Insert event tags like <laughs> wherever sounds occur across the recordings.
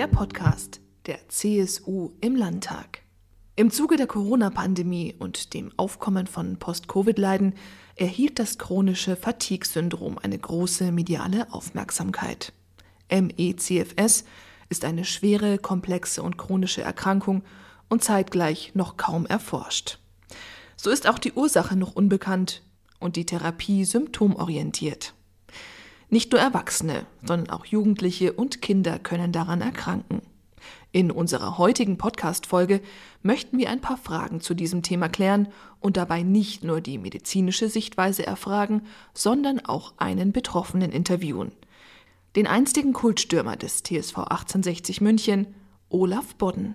der Podcast der CSU im Landtag. Im Zuge der Corona-Pandemie und dem Aufkommen von Post-Covid-Leiden erhielt das chronische Fatigue-Syndrom eine große mediale Aufmerksamkeit. MECFS ist eine schwere, komplexe und chronische Erkrankung und zeitgleich noch kaum erforscht. So ist auch die Ursache noch unbekannt und die Therapie symptomorientiert. Nicht nur Erwachsene, sondern auch Jugendliche und Kinder können daran erkranken. In unserer heutigen Podcast-Folge möchten wir ein paar Fragen zu diesem Thema klären und dabei nicht nur die medizinische Sichtweise erfragen, sondern auch einen Betroffenen interviewen. Den einstigen Kultstürmer des TSV 1860 München, Olaf Bodden.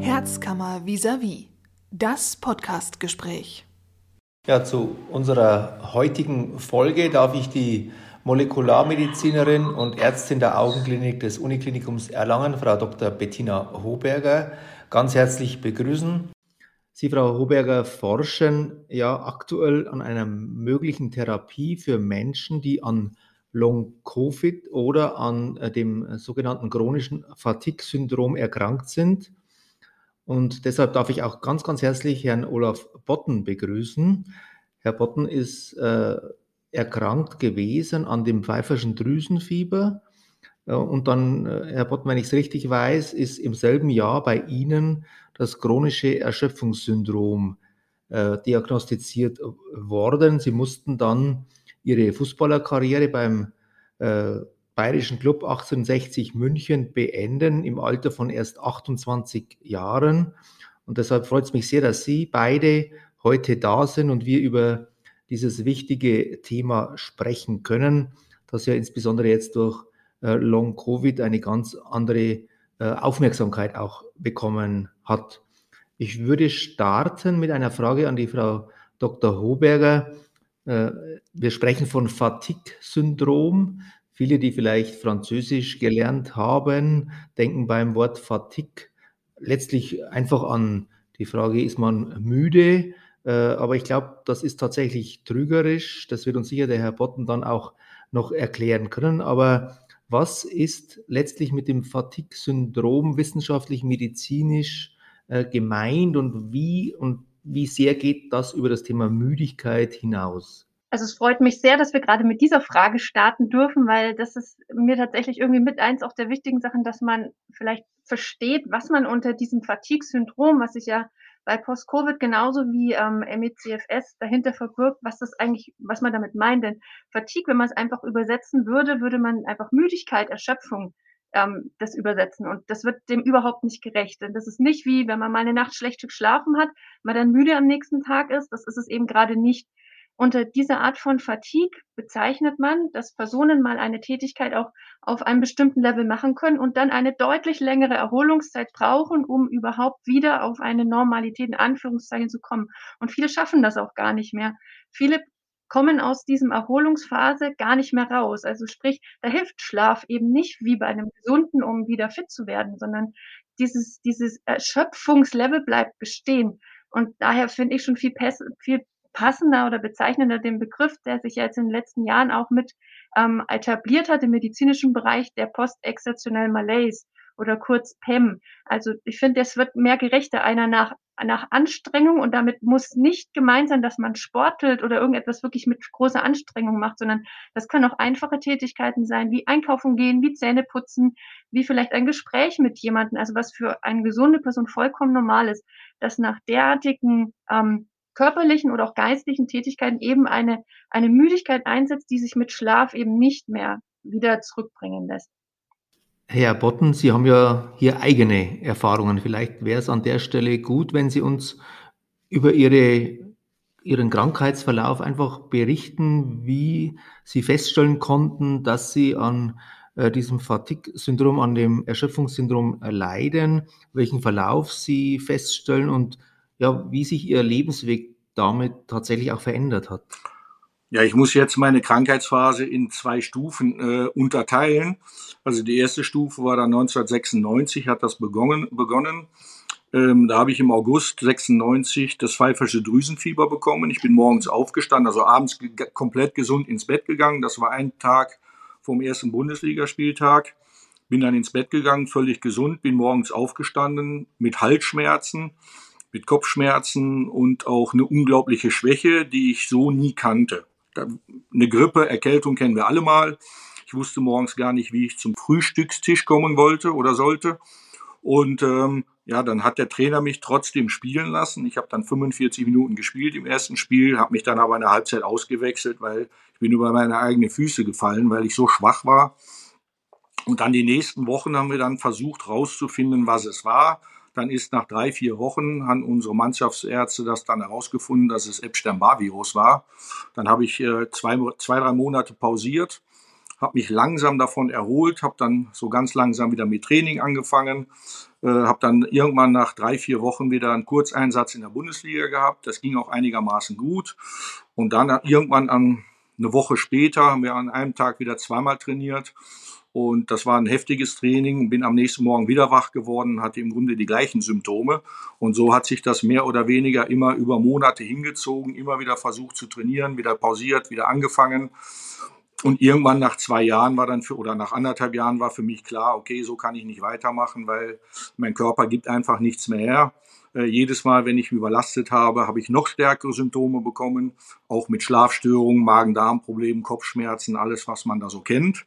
Herzkammer vis-à-vis. Das Podcastgespräch. Ja, zu unserer heutigen Folge darf ich die Molekularmedizinerin und Ärztin der Augenklinik des Uniklinikums Erlangen, Frau Dr. Bettina Hoberger, ganz herzlich begrüßen. Sie, Frau Hoberger, forschen ja aktuell an einer möglichen Therapie für Menschen, die an Long-Covid oder an äh, dem sogenannten chronischen Fatigue-Syndrom erkrankt sind. Und deshalb darf ich auch ganz, ganz herzlich Herrn Olaf Botten begrüßen. Herr Botten ist äh, erkrankt gewesen an dem pfeiferschen Drüsenfieber. Äh, und dann, äh, Herr Botten, wenn ich es richtig weiß, ist im selben Jahr bei Ihnen das chronische Erschöpfungssyndrom äh, diagnostiziert worden. Sie mussten dann Ihre Fußballerkarriere beim Bayerischen Club 1860 München beenden im Alter von erst 28 Jahren. Und deshalb freut es mich sehr, dass Sie beide heute da sind und wir über dieses wichtige Thema sprechen können, das ja insbesondere jetzt durch äh, Long Covid eine ganz andere äh, Aufmerksamkeit auch bekommen hat. Ich würde starten mit einer Frage an die Frau Dr. Hoberger. Äh, wir sprechen von Fatigue-Syndrom. Viele, die vielleicht Französisch gelernt haben, denken beim Wort Fatigue letztlich einfach an die Frage, ist man müde? Äh, aber ich glaube, das ist tatsächlich trügerisch. Das wird uns sicher der Herr Botten dann auch noch erklären können. Aber was ist letztlich mit dem Fatigue-Syndrom wissenschaftlich, medizinisch äh, gemeint und wie und wie sehr geht das über das Thema Müdigkeit hinaus? Also es freut mich sehr, dass wir gerade mit dieser Frage starten dürfen, weil das ist mir tatsächlich irgendwie mit eins auch der wichtigen Sachen, dass man vielleicht versteht, was man unter diesem Fatigue-Syndrom, was sich ja bei Post-Covid genauso wie ähm, MECFS dahinter verbirgt, was das eigentlich, was man damit meint. Denn Fatigue, wenn man es einfach übersetzen würde, würde man einfach Müdigkeit, Erschöpfung ähm, das übersetzen. Und das wird dem überhaupt nicht gerecht. Denn das ist nicht wie, wenn man mal eine Nacht schlecht geschlafen hat, man dann müde am nächsten Tag ist. Das ist es eben gerade nicht. Unter dieser Art von Fatigue bezeichnet man, dass Personen mal eine Tätigkeit auch auf einem bestimmten Level machen können und dann eine deutlich längere Erholungszeit brauchen, um überhaupt wieder auf eine Normalität in Anführungszeichen zu kommen. Und viele schaffen das auch gar nicht mehr. Viele kommen aus diesem Erholungsphase gar nicht mehr raus. Also sprich, da hilft Schlaf eben nicht wie bei einem Gesunden, um wieder fit zu werden, sondern dieses, dieses Erschöpfungslevel bleibt bestehen. Und daher finde ich schon viel, viel passender oder bezeichnender den Begriff, der sich jetzt in den letzten Jahren auch mit ähm, etabliert hat im medizinischen Bereich der Postexceptional Malaise oder kurz PEM. Also ich finde, es wird mehr gerechter einer nach, nach Anstrengung und damit muss nicht gemeint sein, dass man sportelt oder irgendetwas wirklich mit großer Anstrengung macht, sondern das können auch einfache Tätigkeiten sein, wie einkaufen gehen, wie Zähne putzen, wie vielleicht ein Gespräch mit jemandem, also was für eine gesunde Person vollkommen normal ist, dass nach derartigen ähm, körperlichen oder auch geistlichen Tätigkeiten eben eine, eine Müdigkeit einsetzt, die sich mit Schlaf eben nicht mehr wieder zurückbringen lässt. Herr Botten, Sie haben ja hier eigene Erfahrungen. Vielleicht wäre es an der Stelle gut, wenn Sie uns über Ihre, Ihren Krankheitsverlauf einfach berichten, wie Sie feststellen konnten, dass Sie an äh, diesem Fatigue-Syndrom, an dem Erschöpfungssyndrom leiden, welchen Verlauf Sie feststellen und ja, wie sich Ihr Lebensweg damit tatsächlich auch verändert hat. Ja, ich muss jetzt meine Krankheitsphase in zwei Stufen äh, unterteilen. Also die erste Stufe war dann 1996, hat das begonnen. begonnen. Ähm, da habe ich im August 96 das pfeifersche Drüsenfieber bekommen. Ich bin morgens aufgestanden, also abends komplett gesund ins Bett gegangen. Das war ein Tag vom ersten Bundesligaspieltag. Bin dann ins Bett gegangen, völlig gesund, bin morgens aufgestanden mit Halsschmerzen, mit Kopfschmerzen und auch eine unglaubliche Schwäche, die ich so nie kannte. Eine Grippe, Erkältung kennen wir alle mal. Ich wusste morgens gar nicht, wie ich zum Frühstückstisch kommen wollte oder sollte. Und ähm, ja, dann hat der Trainer mich trotzdem spielen lassen. Ich habe dann 45 Minuten gespielt im ersten Spiel, habe mich dann aber in der Halbzeit ausgewechselt, weil ich bin über meine eigenen Füße gefallen, weil ich so schwach war. Und dann die nächsten Wochen haben wir dann versucht rauszufinden, was es war. Dann ist nach drei, vier Wochen haben unsere Mannschaftsärzte das dann herausgefunden, dass es Epstein-Barr-Virus war. Dann habe ich äh, zwei, zwei, drei Monate pausiert, habe mich langsam davon erholt, habe dann so ganz langsam wieder mit Training angefangen, äh, habe dann irgendwann nach drei, vier Wochen wieder einen Kurzeinsatz in der Bundesliga gehabt. Das ging auch einigermaßen gut. Und dann irgendwann an, eine Woche später haben wir an einem Tag wieder zweimal trainiert. Und das war ein heftiges Training. Bin am nächsten Morgen wieder wach geworden, hatte im Grunde die gleichen Symptome. Und so hat sich das mehr oder weniger immer über Monate hingezogen, immer wieder versucht zu trainieren, wieder pausiert, wieder angefangen. Und irgendwann nach zwei Jahren war dann für, oder nach anderthalb Jahren war für mich klar, okay, so kann ich nicht weitermachen, weil mein Körper gibt einfach nichts mehr her. Äh, jedes Mal, wenn ich überlastet habe, habe ich noch stärkere Symptome bekommen, auch mit Schlafstörungen, Magen-Darm-Problemen, Kopfschmerzen, alles, was man da so kennt.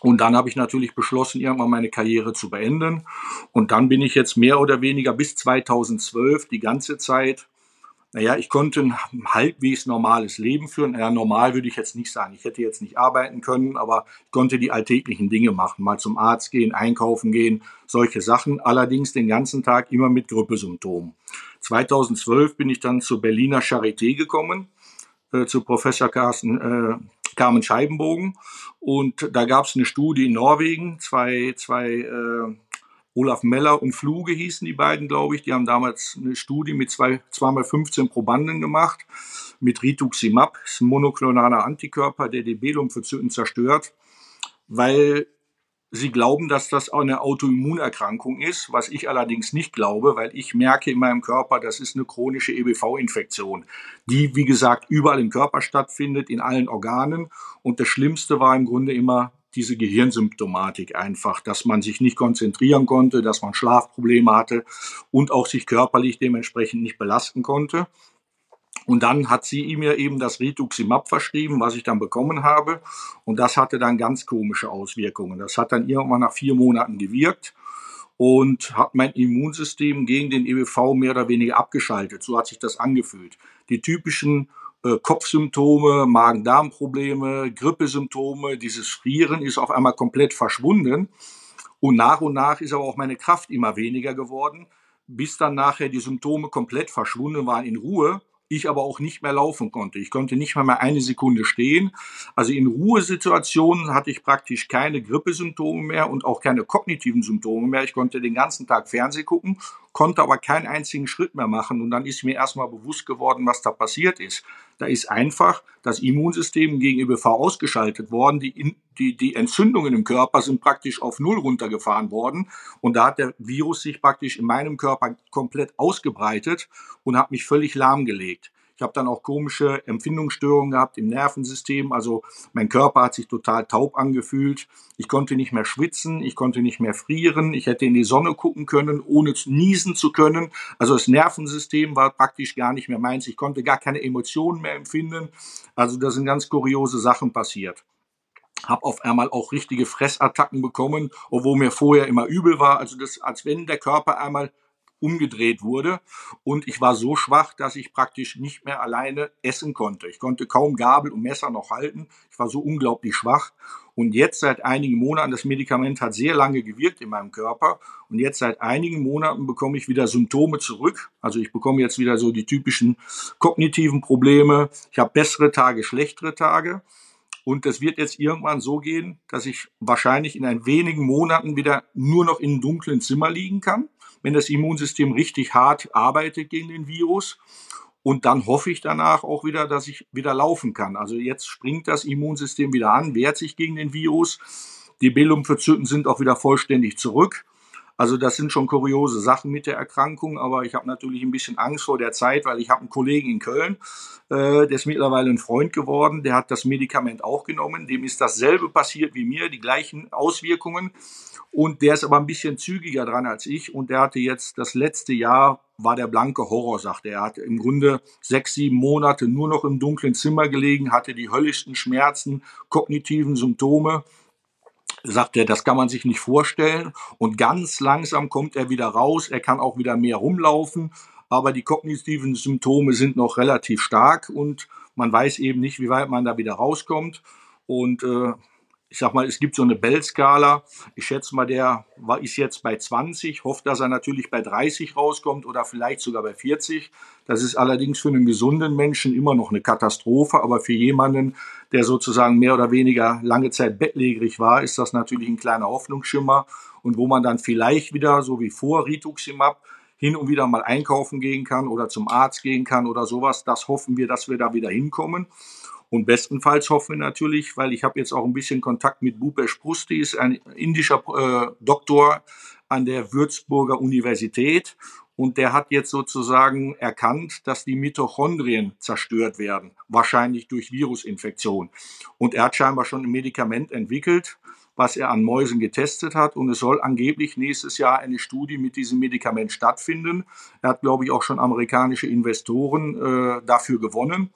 Und dann habe ich natürlich beschlossen, irgendwann meine Karriere zu beenden. Und dann bin ich jetzt mehr oder weniger bis 2012 die ganze Zeit naja, ich konnte ein halbwegs normales Leben führen. Naja, normal würde ich jetzt nicht sagen. Ich hätte jetzt nicht arbeiten können, aber ich konnte die alltäglichen Dinge machen. Mal zum Arzt gehen, einkaufen gehen, solche Sachen. Allerdings den ganzen Tag immer mit Grippesymptomen. 2012 bin ich dann zur Berliner Charité gekommen, äh, zu Professor Carsten, äh, Carmen Scheibenbogen. Und da gab es eine Studie in Norwegen, zwei, zwei äh, Olaf Meller und Fluge hießen die beiden, glaube ich. Die haben damals eine Studie mit zwei, zweimal 15 Probanden gemacht mit Rituximab, ist ein monoklonaler Antikörper, der die Belumphoziten zerstört, weil sie glauben, dass das eine Autoimmunerkrankung ist, was ich allerdings nicht glaube, weil ich merke in meinem Körper, das ist eine chronische EBV-Infektion, die, wie gesagt, überall im Körper stattfindet, in allen Organen. Und das Schlimmste war im Grunde immer diese Gehirnsymptomatik einfach, dass man sich nicht konzentrieren konnte, dass man Schlafprobleme hatte und auch sich körperlich dementsprechend nicht belasten konnte. Und dann hat sie mir eben das Rituximab verschrieben, was ich dann bekommen habe. Und das hatte dann ganz komische Auswirkungen. Das hat dann irgendwann nach vier Monaten gewirkt und hat mein Immunsystem gegen den EBV mehr oder weniger abgeschaltet. So hat sich das angefühlt. Die typischen äh, Kopfsymptome, Magen-Darm-Probleme, Grippesymptome, dieses Frieren ist auf einmal komplett verschwunden. Und nach und nach ist aber auch meine Kraft immer weniger geworden, bis dann nachher die Symptome komplett verschwunden waren in Ruhe ich aber auch nicht mehr laufen konnte. Ich konnte nicht mal mehr eine Sekunde stehen. Also in Ruhesituationen hatte ich praktisch keine Grippesymptome mehr und auch keine kognitiven Symptome mehr. Ich konnte den ganzen Tag Fernsehen gucken, konnte aber keinen einzigen Schritt mehr machen. Und dann ist mir erstmal bewusst geworden, was da passiert ist. Da ist einfach das Immunsystem gegen ÖBV ausgeschaltet worden. Die, die, die Entzündungen im Körper sind praktisch auf Null runtergefahren worden. Und da hat der Virus sich praktisch in meinem Körper komplett ausgebreitet und hat mich völlig lahmgelegt. Ich habe dann auch komische Empfindungsstörungen gehabt im Nervensystem. Also mein Körper hat sich total taub angefühlt. Ich konnte nicht mehr schwitzen, ich konnte nicht mehr frieren. Ich hätte in die Sonne gucken können, ohne niesen zu können. Also das Nervensystem war praktisch gar nicht mehr meins. Ich konnte gar keine Emotionen mehr empfinden. Also da sind ganz kuriose Sachen passiert habe auf einmal auch richtige Fressattacken bekommen, obwohl mir vorher immer übel war. Also das, als wenn der Körper einmal umgedreht wurde. Und ich war so schwach, dass ich praktisch nicht mehr alleine essen konnte. Ich konnte kaum Gabel und Messer noch halten. Ich war so unglaublich schwach. Und jetzt seit einigen Monaten, das Medikament hat sehr lange gewirkt in meinem Körper. Und jetzt seit einigen Monaten bekomme ich wieder Symptome zurück. Also ich bekomme jetzt wieder so die typischen kognitiven Probleme. Ich habe bessere Tage, schlechtere Tage. Und es wird jetzt irgendwann so gehen, dass ich wahrscheinlich in ein wenigen Monaten wieder nur noch in einem dunklen Zimmer liegen kann wenn das Immunsystem richtig hart arbeitet gegen den Virus. Und dann hoffe ich danach auch wieder, dass ich wieder laufen kann. Also jetzt springt das Immunsystem wieder an, wehrt sich gegen den Virus. Die B-Lymphozyten sind auch wieder vollständig zurück. Also das sind schon kuriose Sachen mit der Erkrankung, aber ich habe natürlich ein bisschen Angst vor der Zeit, weil ich habe einen Kollegen in Köln, äh, der ist mittlerweile ein Freund geworden, der hat das Medikament auch genommen, dem ist dasselbe passiert wie mir, die gleichen Auswirkungen. Und der ist aber ein bisschen zügiger dran als ich. Und der hatte jetzt das letzte Jahr war der blanke Horror, sagte er. Er hat im Grunde sechs, sieben Monate nur noch im dunklen Zimmer gelegen, hatte die höllischsten Schmerzen, kognitiven Symptome sagt er, das kann man sich nicht vorstellen. Und ganz langsam kommt er wieder raus. Er kann auch wieder mehr rumlaufen. Aber die kognitiven Symptome sind noch relativ stark und man weiß eben nicht, wie weit man da wieder rauskommt. Und äh, ich sag mal, es gibt so eine Bell-Skala. Ich schätze mal, der ist jetzt bei 20, hofft, dass er natürlich bei 30 rauskommt oder vielleicht sogar bei 40. Das ist allerdings für einen gesunden Menschen immer noch eine Katastrophe, aber für jemanden, der sozusagen mehr oder weniger lange Zeit bettlägerig war, ist das natürlich ein kleiner Hoffnungsschimmer und wo man dann vielleicht wieder, so wie vor Rituximab, hin und wieder mal einkaufen gehen kann oder zum Arzt gehen kann oder sowas. Das hoffen wir, dass wir da wieder hinkommen. Und bestenfalls hoffen wir natürlich, weil ich habe jetzt auch ein bisschen Kontakt mit Bupesh Prusti, ist ein indischer äh, Doktor an der Würzburger Universität und der hat jetzt sozusagen erkannt, dass die Mitochondrien zerstört werden, wahrscheinlich durch Virusinfektion. Und er hat scheinbar schon ein Medikament entwickelt, was er an Mäusen getestet hat. Und es soll angeblich nächstes Jahr eine Studie mit diesem Medikament stattfinden. Er hat, glaube ich, auch schon amerikanische Investoren äh, dafür gewonnen.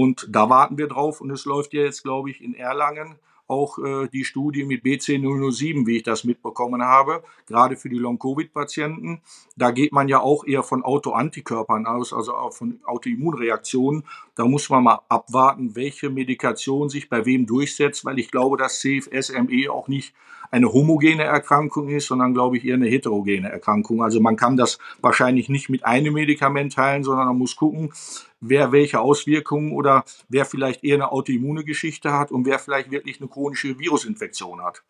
Und da warten wir drauf und es läuft ja jetzt, glaube ich, in Erlangen auch äh, die Studie mit BC007, wie ich das mitbekommen habe, gerade für die Long-Covid-Patienten. Da geht man ja auch eher von Autoantikörpern aus, also auch von Autoimmunreaktionen. Da muss man mal abwarten, welche Medikation sich bei wem durchsetzt, weil ich glaube, dass CFS-ME auch nicht eine homogene Erkrankung ist, sondern glaube ich eher eine heterogene Erkrankung. Also man kann das wahrscheinlich nicht mit einem Medikament heilen, sondern man muss gucken, wer welche Auswirkungen oder wer vielleicht eher eine autoimmune Geschichte hat und wer vielleicht wirklich eine chronische Virusinfektion hat.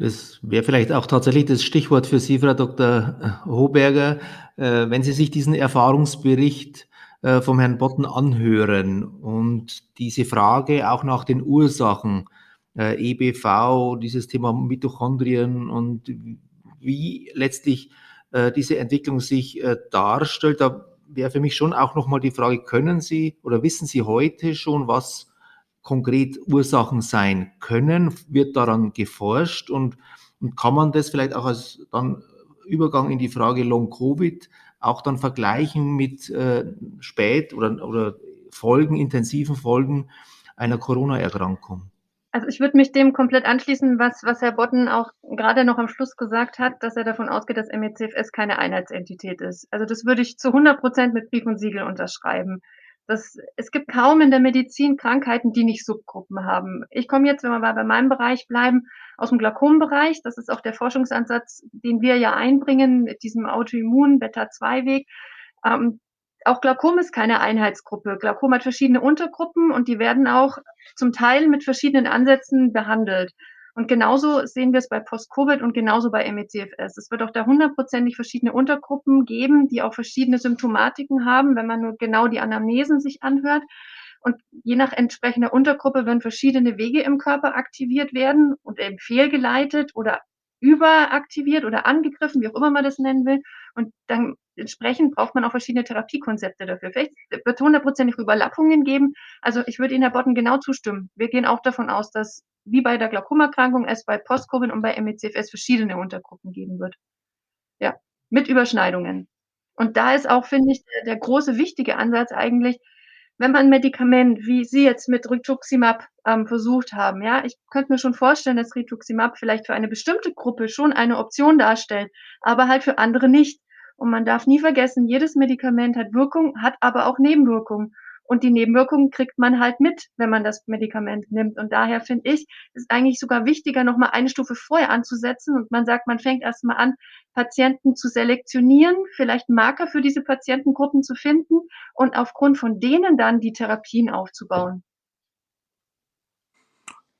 Das wäre vielleicht auch tatsächlich das Stichwort für Sie, Frau Dr. Hoberger, äh, wenn Sie sich diesen Erfahrungsbericht äh, vom Herrn Botten anhören und diese Frage auch nach den Ursachen, äh, EBV, dieses Thema Mitochondrien und wie letztlich diese Entwicklung sich darstellt, da wäre für mich schon auch nochmal die Frage, können Sie oder wissen Sie heute schon, was konkret Ursachen sein können? Wird daran geforscht und, und kann man das vielleicht auch als dann Übergang in die Frage Long Covid auch dann vergleichen mit äh, spät oder, oder Folgen, intensiven Folgen einer Corona-Erkrankung? Also ich würde mich dem komplett anschließen, was, was Herr Botten auch gerade noch am Schluss gesagt hat, dass er davon ausgeht, dass MECFS keine Einheitsentität ist. Also das würde ich zu 100 Prozent mit Brief und Siegel unterschreiben. Das, es gibt kaum in der Medizin Krankheiten, die nicht Subgruppen haben. Ich komme jetzt, wenn wir mal bei meinem Bereich bleiben, aus dem Glaukombereich. Das ist auch der Forschungsansatz, den wir ja einbringen mit diesem Autoimmun Beta-2-Weg. Ähm, auch Glaukom ist keine Einheitsgruppe. Glaukom hat verschiedene Untergruppen und die werden auch zum Teil mit verschiedenen Ansätzen behandelt. Und genauso sehen wir es bei Post-Covid und genauso bei MECFS. Es wird auch da hundertprozentig verschiedene Untergruppen geben, die auch verschiedene Symptomatiken haben, wenn man nur genau die Anamnesen sich anhört. Und je nach entsprechender Untergruppe werden verschiedene Wege im Körper aktiviert werden und eben fehlgeleitet oder überaktiviert oder angegriffen, wie auch immer man das nennen will. Und dann entsprechend braucht man auch verschiedene Therapiekonzepte dafür. Vielleicht wird hundertprozentig Überlappungen geben. Also ich würde Ihnen, Herr Botten, genau zustimmen. Wir gehen auch davon aus, dass wie bei der Glaukomerkrankung es bei Post-Covid und bei MECFS verschiedene Untergruppen geben wird. Ja, mit Überschneidungen. Und da ist auch, finde ich, der, der große, wichtige Ansatz eigentlich, wenn man ein Medikament, wie Sie jetzt mit Rituximab ähm, versucht haben, ja, ich könnte mir schon vorstellen, dass Rituximab vielleicht für eine bestimmte Gruppe schon eine Option darstellt, aber halt für andere nicht. Und man darf nie vergessen, jedes Medikament hat Wirkung, hat aber auch Nebenwirkungen. Und die Nebenwirkungen kriegt man halt mit, wenn man das Medikament nimmt. Und daher finde ich, ist eigentlich sogar wichtiger, nochmal eine Stufe vorher anzusetzen. Und man sagt, man fängt erstmal an, Patienten zu selektionieren, vielleicht Marker für diese Patientengruppen zu finden und aufgrund von denen dann die Therapien aufzubauen.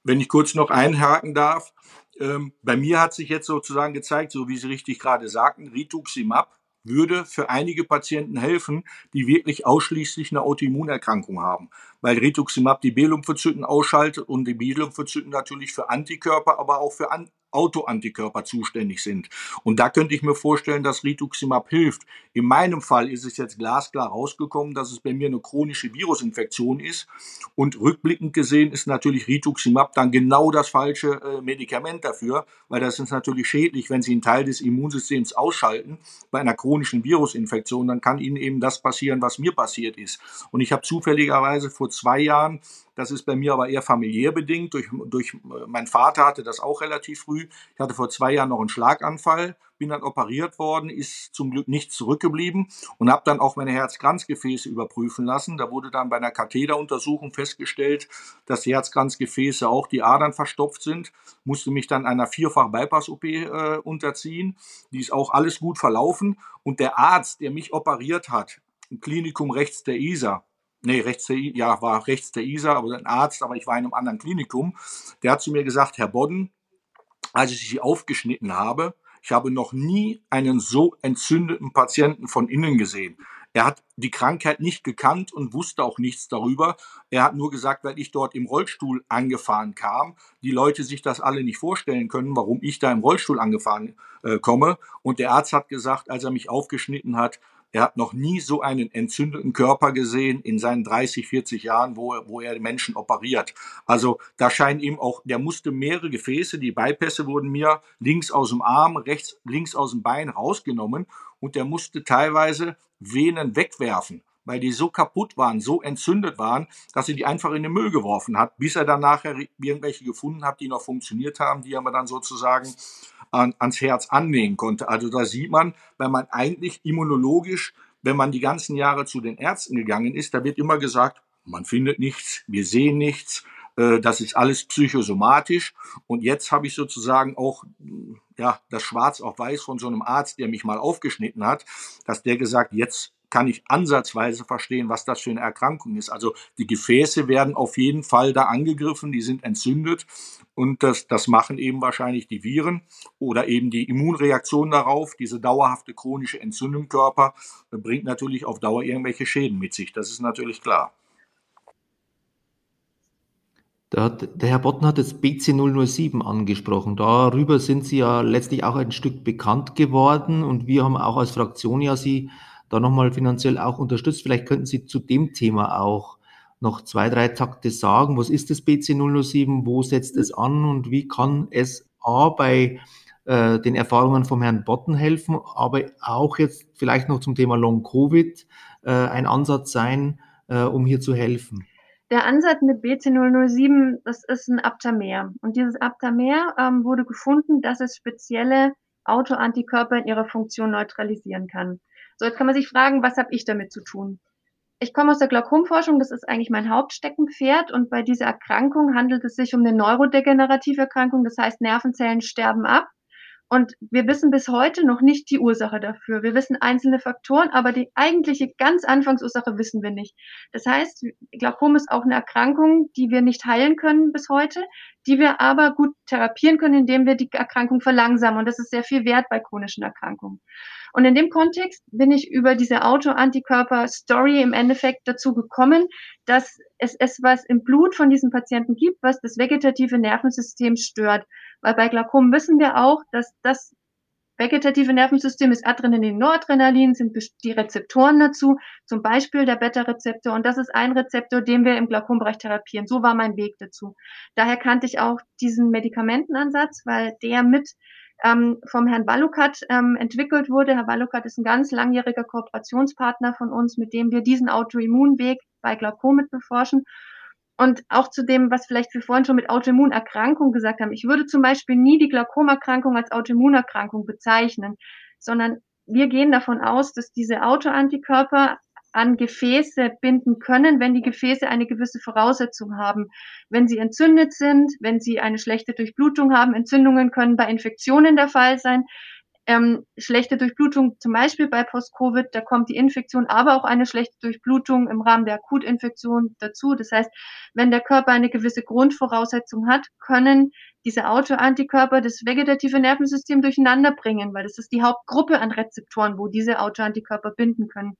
Wenn ich kurz noch einhaken darf, ähm, bei mir hat sich jetzt sozusagen gezeigt, so wie Sie richtig gerade sagten, Rituximab würde für einige Patienten helfen, die wirklich ausschließlich eine Autoimmunerkrankung haben. Weil Rituximab die B-Lymphozyten ausschaltet und die B-Lymphozyten natürlich für Antikörper, aber auch für An Autoantikörper zuständig sind. Und da könnte ich mir vorstellen, dass Rituximab hilft. In meinem Fall ist es jetzt glasklar rausgekommen, dass es bei mir eine chronische Virusinfektion ist. Und rückblickend gesehen ist natürlich Rituximab dann genau das falsche äh, Medikament dafür, weil das ist natürlich schädlich, wenn Sie einen Teil des Immunsystems ausschalten bei einer chronischen Virusinfektion, dann kann Ihnen eben das passieren, was mir passiert ist. Und ich habe zufälligerweise vor zwei Jahren das ist bei mir aber eher familiär bedingt. Durch, durch, mein Vater hatte das auch relativ früh. Ich hatte vor zwei Jahren noch einen Schlaganfall, bin dann operiert worden, ist zum Glück nichts zurückgeblieben und habe dann auch meine Herzkranzgefäße überprüfen lassen. Da wurde dann bei einer Katheteruntersuchung festgestellt, dass die Herzkranzgefäße auch die Adern verstopft sind. Musste mich dann einer Vierfach-Bypass-OP äh, unterziehen. Die ist auch alles gut verlaufen. Und der Arzt, der mich operiert hat, im Klinikum rechts der ISA, nee, rechts der, ja, war rechts der ISA, aber ein Arzt, aber ich war in einem anderen Klinikum, der hat zu mir gesagt, Herr Bodden, als ich sie aufgeschnitten habe, ich habe noch nie einen so entzündeten Patienten von innen gesehen. Er hat die Krankheit nicht gekannt und wusste auch nichts darüber. Er hat nur gesagt, weil ich dort im Rollstuhl angefahren kam, die Leute sich das alle nicht vorstellen können, warum ich da im Rollstuhl angefahren äh, komme. Und der Arzt hat gesagt, als er mich aufgeschnitten hat, er hat noch nie so einen entzündeten Körper gesehen in seinen 30, 40 Jahren, wo, er, wo er Menschen operiert. Also da scheint ihm auch, der musste mehrere Gefäße, die Bypässe wurden mir links aus dem Arm, rechts, links aus dem Bein rausgenommen und der musste teilweise Venen wegwerfen weil die so kaputt waren, so entzündet waren, dass er die einfach in den Müll geworfen hat, bis er dann nachher irgendwelche gefunden hat, die noch funktioniert haben, die er dann sozusagen an, ans Herz annähen konnte. Also da sieht man, wenn man eigentlich immunologisch, wenn man die ganzen Jahre zu den Ärzten gegangen ist, da wird immer gesagt, man findet nichts, wir sehen nichts, äh, das ist alles psychosomatisch. Und jetzt habe ich sozusagen auch ja, das Schwarz auf Weiß von so einem Arzt, der mich mal aufgeschnitten hat, dass der gesagt, jetzt kann ich ansatzweise verstehen, was das für eine Erkrankung ist. Also die Gefäße werden auf jeden Fall da angegriffen, die sind entzündet und das, das machen eben wahrscheinlich die Viren oder eben die Immunreaktion darauf. Diese dauerhafte chronische Entzündung im Körper bringt natürlich auf Dauer irgendwelche Schäden mit sich. Das ist natürlich klar. Hat, der Herr Botten hat das BC007 angesprochen. Darüber sind Sie ja letztlich auch ein Stück bekannt geworden und wir haben auch als Fraktion ja Sie da nochmal finanziell auch unterstützt. Vielleicht könnten Sie zu dem Thema auch noch zwei, drei Takte sagen. Was ist das BC007? Wo setzt es an und wie kann es A bei äh, den Erfahrungen vom Herrn Botten helfen, aber auch jetzt vielleicht noch zum Thema Long Covid äh, ein Ansatz sein, äh, um hier zu helfen? Der Ansatz mit BC007, das ist ein Aptamer. Und dieses Aptamer ähm, wurde gefunden, dass es spezielle Autoantikörper in ihrer Funktion neutralisieren kann. So, jetzt kann man sich fragen, was habe ich damit zu tun? Ich komme aus der Glaukomforschung, das ist eigentlich mein Hauptsteckenpferd und bei dieser Erkrankung handelt es sich um eine neurodegenerative Erkrankung, das heißt Nervenzellen sterben ab und wir wissen bis heute noch nicht die Ursache dafür. Wir wissen einzelne Faktoren, aber die eigentliche ganz Anfangsursache wissen wir nicht. Das heißt, Glaukom ist auch eine Erkrankung, die wir nicht heilen können bis heute, die wir aber gut therapieren können, indem wir die Erkrankung verlangsamen. Und das ist sehr viel wert bei chronischen Erkrankungen. Und in dem Kontext bin ich über diese Autoantikörper-Story im Endeffekt dazu gekommen, dass es etwas im Blut von diesen Patienten gibt, was das vegetative Nervensystem stört. Weil bei Glaukom wissen wir auch, dass das vegetative Nervensystem ist Adrenalin, Noradrenalin sind die Rezeptoren dazu, zum Beispiel der Beta-Rezeptor. Und das ist ein Rezeptor, den wir im Glaukombereich therapieren. So war mein Weg dazu. Daher kannte ich auch diesen Medikamentenansatz, weil der mit ähm, vom Herrn Balukat ähm, entwickelt wurde. Herr Balukat ist ein ganz langjähriger Kooperationspartner von uns, mit dem wir diesen Autoimmunweg bei Glaukom mit beforschen. Und auch zu dem, was vielleicht wir vorhin schon mit Autoimmunerkrankung gesagt haben. Ich würde zum Beispiel nie die Glaukomerkrankung als Autoimmunerkrankung bezeichnen, sondern wir gehen davon aus, dass diese Autoantikörper an Gefäße binden können, wenn die Gefäße eine gewisse Voraussetzung haben. Wenn sie entzündet sind, wenn sie eine schlechte Durchblutung haben, Entzündungen können bei Infektionen der Fall sein. Ähm, schlechte Durchblutung zum Beispiel bei Post-Covid, da kommt die Infektion, aber auch eine schlechte Durchblutung im Rahmen der Akutinfektion dazu. Das heißt, wenn der Körper eine gewisse Grundvoraussetzung hat, können diese Autoantikörper das vegetative Nervensystem durcheinander bringen, weil das ist die Hauptgruppe an Rezeptoren, wo diese Autoantikörper binden können.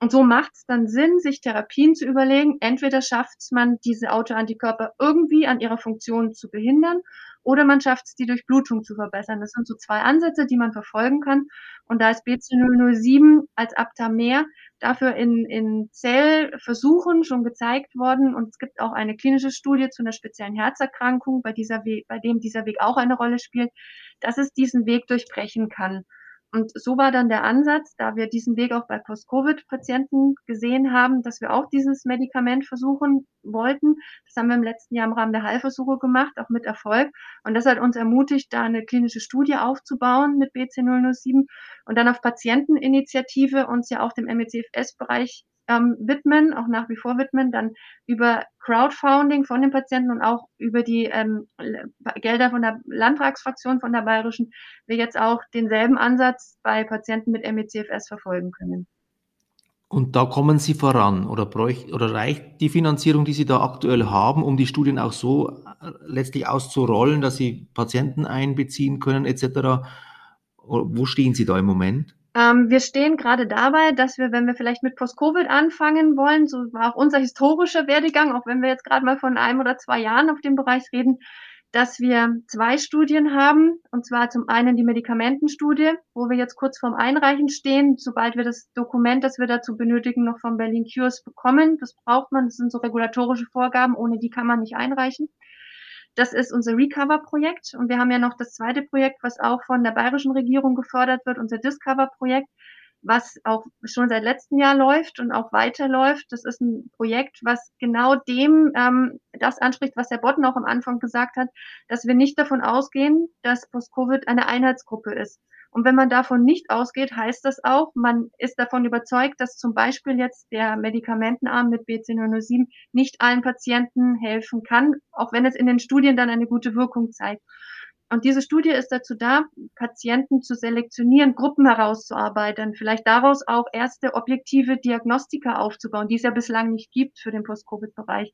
Und so macht es dann Sinn, sich Therapien zu überlegen. Entweder schafft man diese Autoantikörper irgendwie an ihrer Funktion zu behindern oder man schafft es, die Durchblutung zu verbessern. Das sind so zwei Ansätze, die man verfolgen kann. Und da ist BC007 als Aptamer dafür in, in Zellversuchen schon gezeigt worden. Und es gibt auch eine klinische Studie zu einer speziellen Herzerkrankung, bei, dieser Weg, bei dem dieser Weg auch eine Rolle spielt, dass es diesen Weg durchbrechen kann. Und so war dann der Ansatz, da wir diesen Weg auch bei Post-Covid-Patienten gesehen haben, dass wir auch dieses Medikament versuchen wollten. Das haben wir im letzten Jahr im Rahmen der Heilversuche gemacht, auch mit Erfolg. Und das hat uns ermutigt, da eine klinische Studie aufzubauen mit BC007 und dann auf Patienteninitiative uns ja auch dem MECFS-Bereich ähm, widmen, auch nach wie vor widmen, dann über Crowdfunding von den Patienten und auch über die ähm, Gelder von der Landtagsfraktion von der Bayerischen, wir jetzt auch denselben Ansatz bei Patienten mit MECFS verfolgen können. Und da kommen Sie voran oder, bräuch, oder reicht die Finanzierung, die Sie da aktuell haben, um die Studien auch so äh, letztlich auszurollen, dass Sie Patienten einbeziehen können etc.? Wo stehen Sie da im Moment? Ähm, wir stehen gerade dabei, dass wir, wenn wir vielleicht mit Post-Covid anfangen wollen, so war auch unser historischer Werdegang, auch wenn wir jetzt gerade mal von einem oder zwei Jahren auf dem Bereich reden, dass wir zwei Studien haben, und zwar zum einen die Medikamentenstudie, wo wir jetzt kurz vorm Einreichen stehen, sobald wir das Dokument, das wir dazu benötigen, noch von Berlin Cures bekommen. Das braucht man, das sind so regulatorische Vorgaben, ohne die kann man nicht einreichen. Das ist unser Recover-Projekt. Und wir haben ja noch das zweite Projekt, was auch von der bayerischen Regierung gefördert wird, unser Discover-Projekt, was auch schon seit letztem Jahr läuft und auch weiterläuft. Das ist ein Projekt, was genau dem ähm, das anspricht, was Herr Botten auch am Anfang gesagt hat, dass wir nicht davon ausgehen, dass Post-Covid eine Einheitsgruppe ist. Und wenn man davon nicht ausgeht, heißt das auch, man ist davon überzeugt, dass zum Beispiel jetzt der Medikamentenarm mit BC007 nicht allen Patienten helfen kann, auch wenn es in den Studien dann eine gute Wirkung zeigt. Und diese Studie ist dazu da, Patienten zu selektionieren, Gruppen herauszuarbeiten, vielleicht daraus auch erste objektive Diagnostika aufzubauen, die es ja bislang nicht gibt für den Post-Covid-Bereich.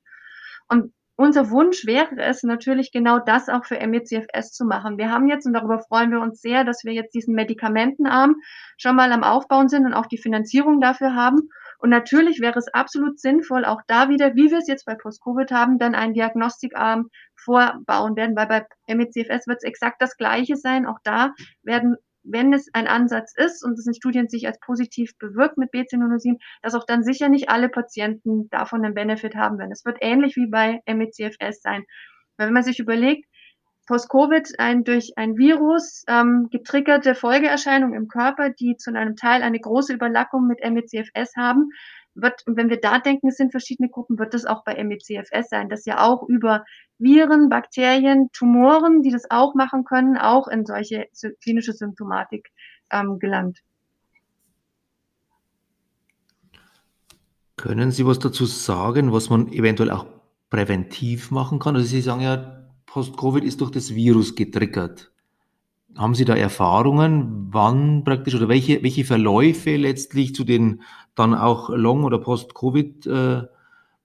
Und unser Wunsch wäre es natürlich genau das auch für MECFS zu machen. Wir haben jetzt, und darüber freuen wir uns sehr, dass wir jetzt diesen Medikamentenarm schon mal am Aufbauen sind und auch die Finanzierung dafür haben. Und natürlich wäre es absolut sinnvoll, auch da wieder, wie wir es jetzt bei Post-Covid haben, dann einen Diagnostikarm vorbauen werden, weil bei MECFS wird es exakt das Gleiche sein. Auch da werden wenn es ein Ansatz ist und es in Studien sich als positiv bewirkt mit BC007, dass auch dann sicher nicht alle Patienten davon einen Benefit haben werden. Es wird ähnlich wie bei MECFS sein. Weil wenn man sich überlegt, Post-Covid ein durch ein Virus ähm, getriggerte Folgeerscheinung im Körper, die zu einem Teil eine große Überlappung mit MECFS haben, wird, wenn wir da denken, es sind verschiedene Gruppen, wird das auch bei MECFS sein, dass ja auch über Viren, Bakterien, Tumoren, die das auch machen können, auch in solche klinische Symptomatik ähm, gelangt. Können Sie was dazu sagen, was man eventuell auch präventiv machen kann? Also Sie sagen ja, Post-Covid ist durch das Virus getriggert. Haben Sie da Erfahrungen, wann praktisch oder welche, welche Verläufe letztlich zu den dann auch Long- oder Post-Covid äh,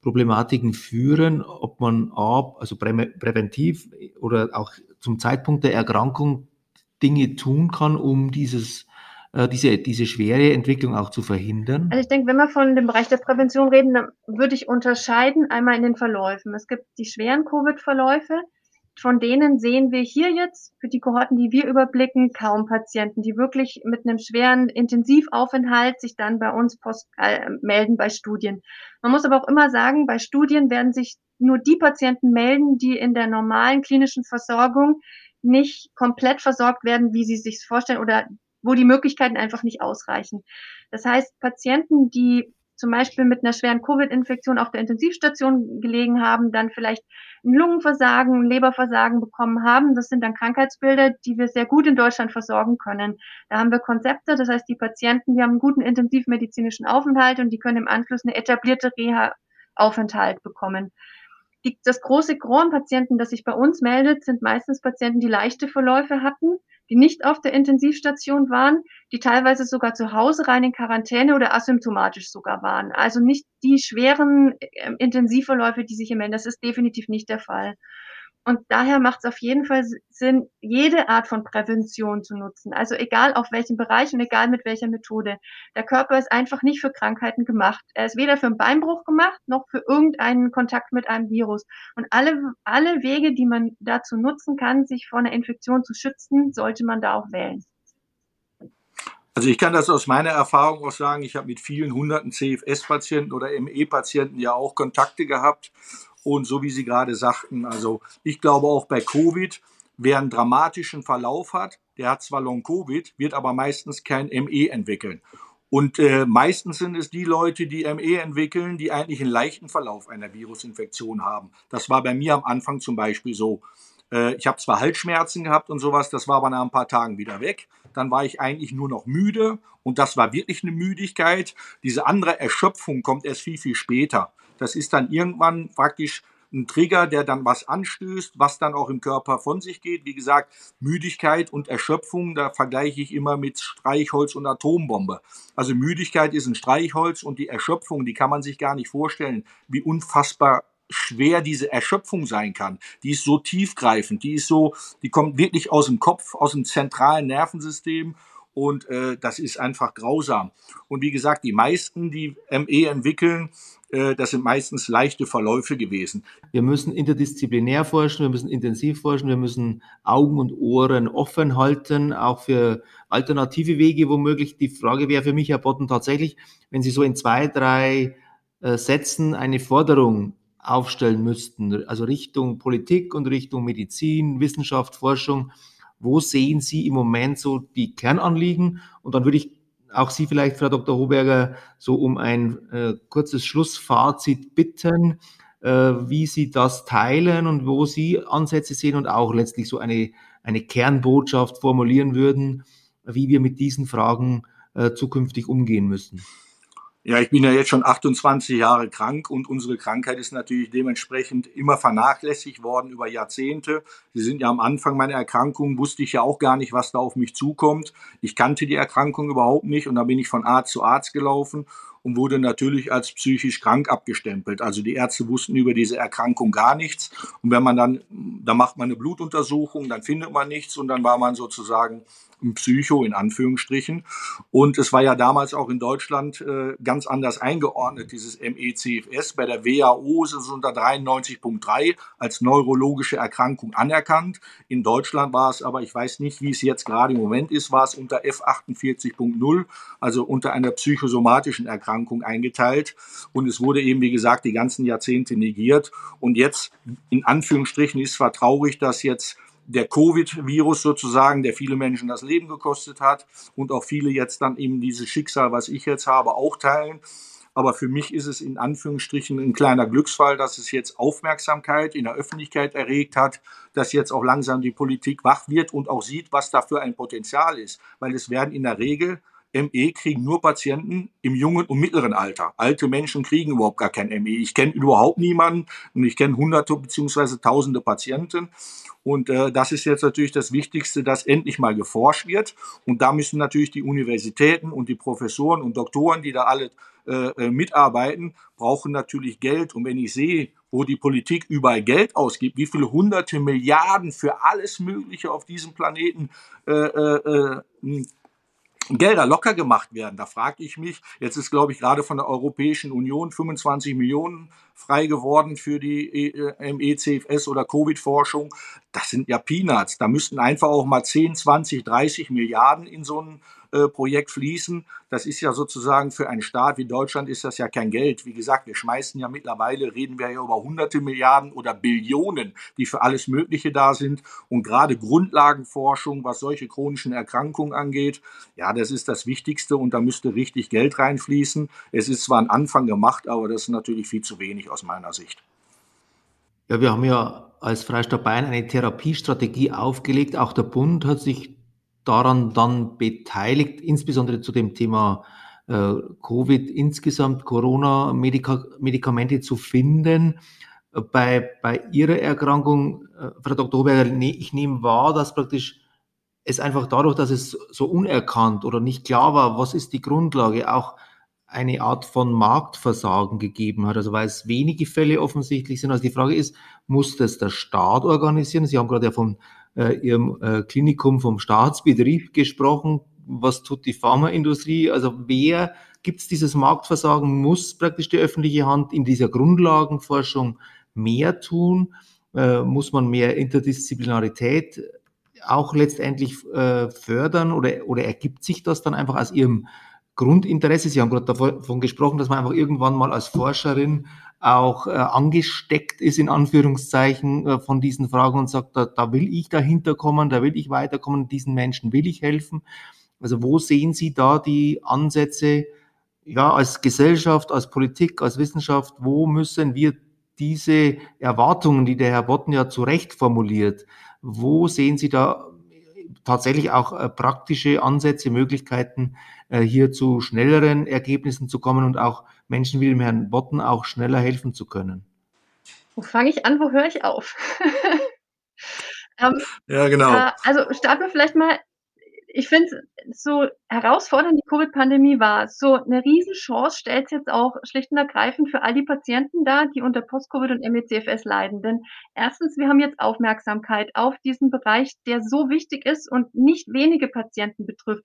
Problematiken führen, ob man A, also prä präventiv oder auch zum Zeitpunkt der Erkrankung Dinge tun kann, um dieses äh, diese, diese schwere Entwicklung auch zu verhindern? Also ich denke, wenn wir von dem Bereich der Prävention reden, dann würde ich unterscheiden einmal in den Verläufen. Es gibt die schweren Covid-Verläufe, von denen sehen wir hier jetzt für die Kohorten, die wir überblicken, kaum Patienten, die wirklich mit einem schweren Intensivaufenthalt sich dann bei uns post äh, melden bei Studien. Man muss aber auch immer sagen, bei Studien werden sich nur die Patienten melden, die in der normalen klinischen Versorgung nicht komplett versorgt werden, wie sie sich vorstellen oder wo die Möglichkeiten einfach nicht ausreichen. Das heißt, Patienten, die zum Beispiel mit einer schweren Covid-Infektion auf der Intensivstation gelegen haben, dann vielleicht ein Lungenversagen, ein Leberversagen bekommen haben. Das sind dann Krankheitsbilder, die wir sehr gut in Deutschland versorgen können. Da haben wir Konzepte, das heißt, die Patienten, die haben einen guten intensivmedizinischen Aufenthalt und die können im Anschluss eine etablierte Reha-Aufenthalt bekommen. Die, das große Gros an Patienten, das sich bei uns meldet, sind meistens Patienten, die leichte Verläufe hatten die nicht auf der Intensivstation waren, die teilweise sogar zu Hause rein in Quarantäne oder asymptomatisch sogar waren. Also nicht die schweren äh, Intensivverläufe, die sich im Ende, das ist definitiv nicht der Fall. Und daher macht es auf jeden Fall Sinn, jede Art von Prävention zu nutzen. Also egal auf welchem Bereich und egal mit welcher Methode. Der Körper ist einfach nicht für Krankheiten gemacht. Er ist weder für einen Beinbruch gemacht, noch für irgendeinen Kontakt mit einem Virus. Und alle, alle Wege, die man dazu nutzen kann, sich vor einer Infektion zu schützen, sollte man da auch wählen. Also ich kann das aus meiner Erfahrung auch sagen, ich habe mit vielen hunderten CFS-Patienten oder ME-Patienten ja auch Kontakte gehabt und so wie Sie gerade sagten, also ich glaube auch bei Covid, wer einen dramatischen Verlauf hat, der hat zwar Long-Covid, wird aber meistens kein ME entwickeln. Und äh, meistens sind es die Leute, die ME entwickeln, die eigentlich einen leichten Verlauf einer Virusinfektion haben. Das war bei mir am Anfang zum Beispiel so. Äh, ich habe zwar Halsschmerzen gehabt und sowas, das war aber nach ein paar Tagen wieder weg. Dann war ich eigentlich nur noch müde und das war wirklich eine Müdigkeit. Diese andere Erschöpfung kommt erst viel, viel später. Das ist dann irgendwann praktisch ein Trigger, der dann was anstößt, was dann auch im Körper von sich geht. Wie gesagt, Müdigkeit und Erschöpfung, da vergleiche ich immer mit Streichholz und Atombombe. Also Müdigkeit ist ein Streichholz und die Erschöpfung, die kann man sich gar nicht vorstellen, wie unfassbar schwer diese Erschöpfung sein kann. Die ist so tiefgreifend, die ist so, die kommt wirklich aus dem Kopf, aus dem zentralen Nervensystem und äh, das ist einfach grausam. Und wie gesagt, die meisten, die ME entwickeln, äh, das sind meistens leichte Verläufe gewesen. Wir müssen interdisziplinär forschen, wir müssen intensiv forschen, wir müssen Augen und Ohren offen halten, auch für alternative Wege womöglich. Die Frage wäre für mich, Herr Botten, tatsächlich, wenn Sie so in zwei, drei äh, Sätzen eine Forderung aufstellen müssten, also Richtung Politik und Richtung Medizin, Wissenschaft, Forschung, wo sehen Sie im Moment so die Kernanliegen? Und dann würde ich auch Sie vielleicht, Frau Dr. Hoberger, so um ein äh, kurzes Schlussfazit bitten, äh, wie Sie das teilen und wo Sie Ansätze sehen und auch letztlich so eine, eine Kernbotschaft formulieren würden, wie wir mit diesen Fragen äh, zukünftig umgehen müssen. Ja, ich bin ja jetzt schon 28 Jahre krank und unsere Krankheit ist natürlich dementsprechend immer vernachlässigt worden über Jahrzehnte. Sie sind ja am Anfang meiner Erkrankung, wusste ich ja auch gar nicht, was da auf mich zukommt. Ich kannte die Erkrankung überhaupt nicht und da bin ich von Arzt zu Arzt gelaufen und wurde natürlich als psychisch krank abgestempelt. Also die Ärzte wussten über diese Erkrankung gar nichts. Und wenn man dann, da macht man eine Blutuntersuchung, dann findet man nichts und dann war man sozusagen ein Psycho in Anführungsstrichen. Und es war ja damals auch in Deutschland äh, ganz anders eingeordnet, dieses MECFS. Bei der WHO ist es unter 93.3 als neurologische Erkrankung anerkannt. In Deutschland war es aber, ich weiß nicht, wie es jetzt gerade im Moment ist, war es unter F48.0, also unter einer psychosomatischen Erkrankung Erkrankung eingeteilt. Und es wurde eben, wie gesagt, die ganzen Jahrzehnte negiert. Und jetzt, in Anführungsstrichen, ist zwar traurig, dass jetzt der Covid-Virus sozusagen, der viele Menschen das Leben gekostet hat und auch viele jetzt dann eben dieses Schicksal, was ich jetzt habe, auch teilen. Aber für mich ist es in Anführungsstrichen ein kleiner Glücksfall, dass es jetzt Aufmerksamkeit in der Öffentlichkeit erregt hat, dass jetzt auch langsam die Politik wach wird und auch sieht, was da für ein Potenzial ist. Weil es werden in der Regel ME kriegen nur Patienten im jungen und mittleren Alter. Alte Menschen kriegen überhaupt gar kein ME. Ich kenne überhaupt niemanden und ich kenne hunderte beziehungsweise tausende Patienten. Und äh, das ist jetzt natürlich das Wichtigste, dass endlich mal geforscht wird. Und da müssen natürlich die Universitäten und die Professoren und Doktoren, die da alle äh, äh mitarbeiten, brauchen natürlich Geld. Und wenn ich sehe, wo die Politik überall Geld ausgibt, wie viele hunderte Milliarden für alles Mögliche auf diesem Planeten äh, äh, äh Gelder locker gemacht werden. Da frage ich mich, jetzt ist, glaube ich, gerade von der Europäischen Union 25 Millionen frei geworden für die MECFS oder Covid-Forschung. Das sind ja Peanuts. Da müssten einfach auch mal 10, 20, 30 Milliarden in so ein äh, Projekt fließen. Das ist ja sozusagen für einen Staat wie Deutschland ist das ja kein Geld. Wie gesagt, wir schmeißen ja mittlerweile, reden wir ja über hunderte Milliarden oder Billionen, die für alles Mögliche da sind. Und gerade Grundlagenforschung, was solche chronischen Erkrankungen angeht, ja, das ist das Wichtigste und da müsste richtig Geld reinfließen. Es ist zwar ein Anfang gemacht, aber das ist natürlich viel zu wenig aus meiner Sicht. Ja, wir haben ja als Freistaat Bayern eine Therapiestrategie aufgelegt. Auch der Bund hat sich daran dann beteiligt, insbesondere zu dem Thema äh, Covid insgesamt, Corona-Medikamente zu finden. Bei, bei Ihrer Erkrankung, äh, Frau Dr. Hoberger, ne, ich nehme wahr, dass praktisch es einfach dadurch, dass es so unerkannt oder nicht klar war, was ist die Grundlage, auch eine Art von Marktversagen gegeben hat, also weil es wenige Fälle offensichtlich sind. Also die Frage ist, muss das der Staat organisieren? Sie haben gerade ja von äh, Ihrem äh, Klinikum vom Staatsbetrieb gesprochen. Was tut die Pharmaindustrie? Also wer gibt es dieses Marktversagen? Muss praktisch die öffentliche Hand in dieser Grundlagenforschung mehr tun? Äh, muss man mehr Interdisziplinarität auch letztendlich äh, fördern oder, oder ergibt sich das dann einfach aus Ihrem Grundinteresse. Sie haben gerade davon gesprochen, dass man einfach irgendwann mal als Forscherin auch äh, angesteckt ist, in Anführungszeichen, äh, von diesen Fragen und sagt, da, da will ich dahinter kommen, da will ich weiterkommen, diesen Menschen will ich helfen. Also wo sehen Sie da die Ansätze, ja, als Gesellschaft, als Politik, als Wissenschaft, wo müssen wir diese Erwartungen, die der Herr Botten ja zu Recht formuliert, wo sehen Sie da tatsächlich auch äh, praktische Ansätze, Möglichkeiten, äh, hier zu schnelleren Ergebnissen zu kommen und auch Menschen wie dem Herrn Botten auch schneller helfen zu können. Wo fange ich an, wo höre ich auf? <laughs> ähm, ja, genau. Äh, also starten wir vielleicht mal ich finde so herausfordernd die Covid-Pandemie war. So eine Riesenchance stellt es jetzt auch schlicht und ergreifend für all die Patienten dar, die unter Post-Covid und MECFS leiden. Denn erstens, wir haben jetzt Aufmerksamkeit auf diesen Bereich, der so wichtig ist und nicht wenige Patienten betrifft.